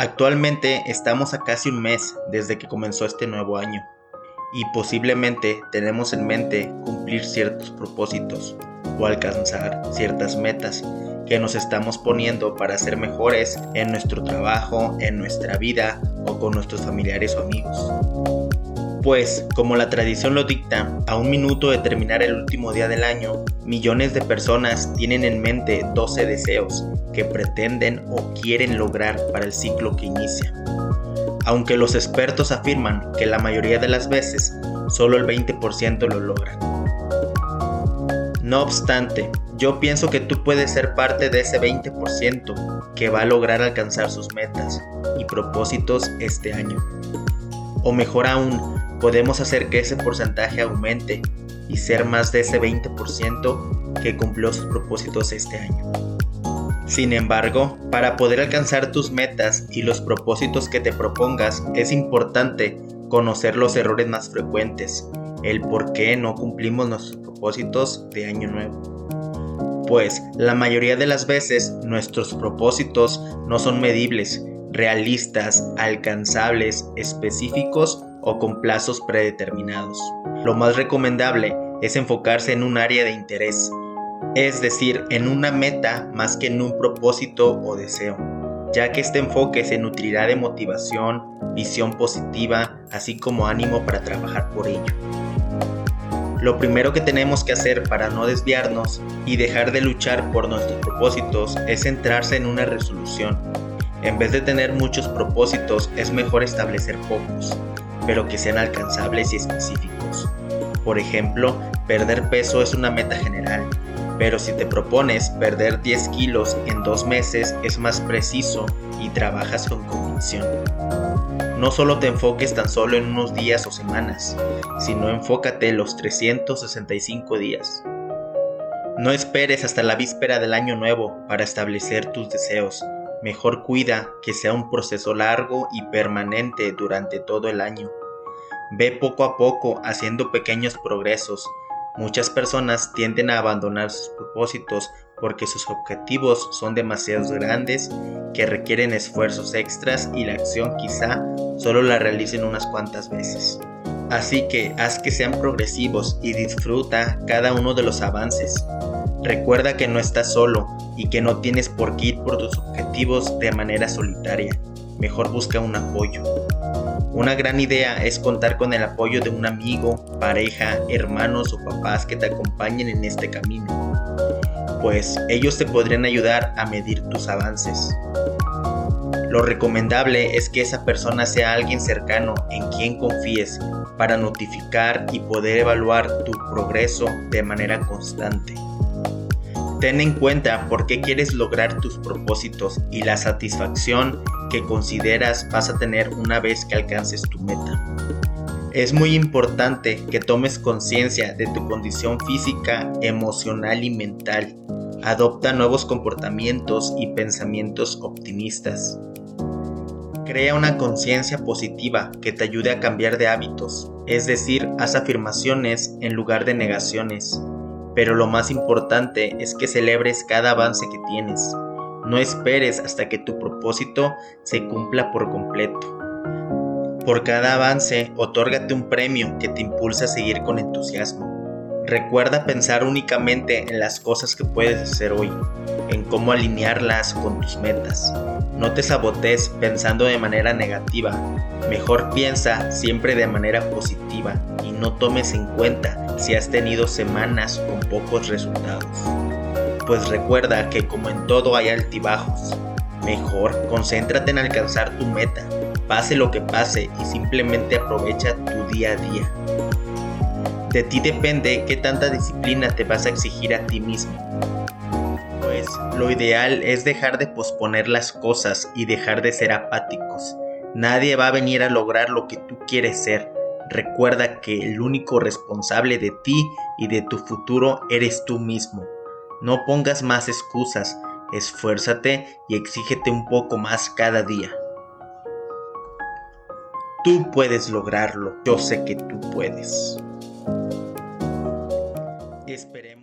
Actualmente estamos a casi un mes desde que comenzó este nuevo año y posiblemente tenemos en mente cumplir ciertos propósitos o alcanzar ciertas metas que nos estamos poniendo para ser mejores en nuestro trabajo, en nuestra vida o con nuestros familiares o amigos. Pues, como la tradición lo dicta, a un minuto de terminar el último día del año, millones de personas tienen en mente 12 deseos que pretenden o quieren lograr para el ciclo que inicia. Aunque los expertos afirman que la mayoría de las veces solo el 20% lo logran. No obstante, yo pienso que tú puedes ser parte de ese 20% que va a lograr alcanzar sus metas y propósitos este año. O mejor aún, podemos hacer que ese porcentaje aumente y ser más de ese 20% que cumplió sus propósitos este año. Sin embargo, para poder alcanzar tus metas y los propósitos que te propongas, es importante conocer los errores más frecuentes, el por qué no cumplimos nuestros propósitos de año nuevo. Pues la mayoría de las veces nuestros propósitos no son medibles, realistas, alcanzables, específicos o con plazos predeterminados. Lo más recomendable es enfocarse en un área de interés, es decir, en una meta más que en un propósito o deseo, ya que este enfoque se nutrirá de motivación, visión positiva, así como ánimo para trabajar por ello. Lo primero que tenemos que hacer para no desviarnos y dejar de luchar por nuestros propósitos es centrarse en una resolución. En vez de tener muchos propósitos, es mejor establecer pocos pero que sean alcanzables y específicos. Por ejemplo, perder peso es una meta general, pero si te propones perder 10 kilos en dos meses es más preciso y trabajas con convicción. No solo te enfoques tan solo en unos días o semanas, sino enfócate los 365 días. No esperes hasta la víspera del año nuevo para establecer tus deseos, Mejor cuida que sea un proceso largo y permanente durante todo el año. Ve poco a poco haciendo pequeños progresos. Muchas personas tienden a abandonar sus propósitos porque sus objetivos son demasiado grandes, que requieren esfuerzos extras y la acción quizá solo la realicen unas cuantas veces. Así que haz que sean progresivos y disfruta cada uno de los avances. Recuerda que no estás solo y que no tienes por qué ir por tus objetivos de manera solitaria. Mejor busca un apoyo. Una gran idea es contar con el apoyo de un amigo, pareja, hermanos o papás que te acompañen en este camino, pues ellos te podrían ayudar a medir tus avances. Lo recomendable es que esa persona sea alguien cercano en quien confíes para notificar y poder evaluar tu progreso de manera constante. Ten en cuenta por qué quieres lograr tus propósitos y la satisfacción que consideras vas a tener una vez que alcances tu meta. Es muy importante que tomes conciencia de tu condición física, emocional y mental. Adopta nuevos comportamientos y pensamientos optimistas. Crea una conciencia positiva que te ayude a cambiar de hábitos, es decir, haz afirmaciones en lugar de negaciones pero lo más importante es que celebres cada avance que tienes. No esperes hasta que tu propósito se cumpla por completo. Por cada avance, otórgate un premio que te impulse a seguir con entusiasmo. Recuerda pensar únicamente en las cosas que puedes hacer hoy, en cómo alinearlas con tus metas. No te sabotees pensando de manera negativa, mejor piensa siempre de manera positiva y no tomes en cuenta si has tenido semanas con pocos resultados. Pues recuerda que como en todo hay altibajos, mejor concéntrate en alcanzar tu meta, pase lo que pase y simplemente aprovecha tu día a día. De ti depende qué tanta disciplina te vas a exigir a ti mismo pues lo ideal es dejar de posponer las cosas y dejar de ser apáticos. Nadie va a venir a lograr lo que tú quieres ser. Recuerda que el único responsable de ti y de tu futuro eres tú mismo. No pongas más excusas, esfuérzate y exígete un poco más cada día. Tú puedes lograrlo, yo sé que tú puedes. Esperemos